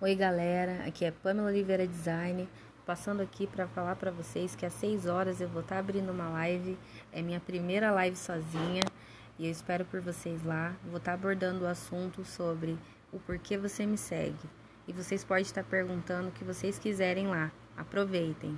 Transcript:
Oi, galera. Aqui é Pamela Oliveira Design, passando aqui para falar para vocês que às 6 horas eu vou estar tá abrindo uma live. É minha primeira live sozinha e eu espero por vocês lá. Vou estar tá abordando o assunto sobre o porquê você me segue. E vocês podem estar perguntando o que vocês quiserem lá. Aproveitem.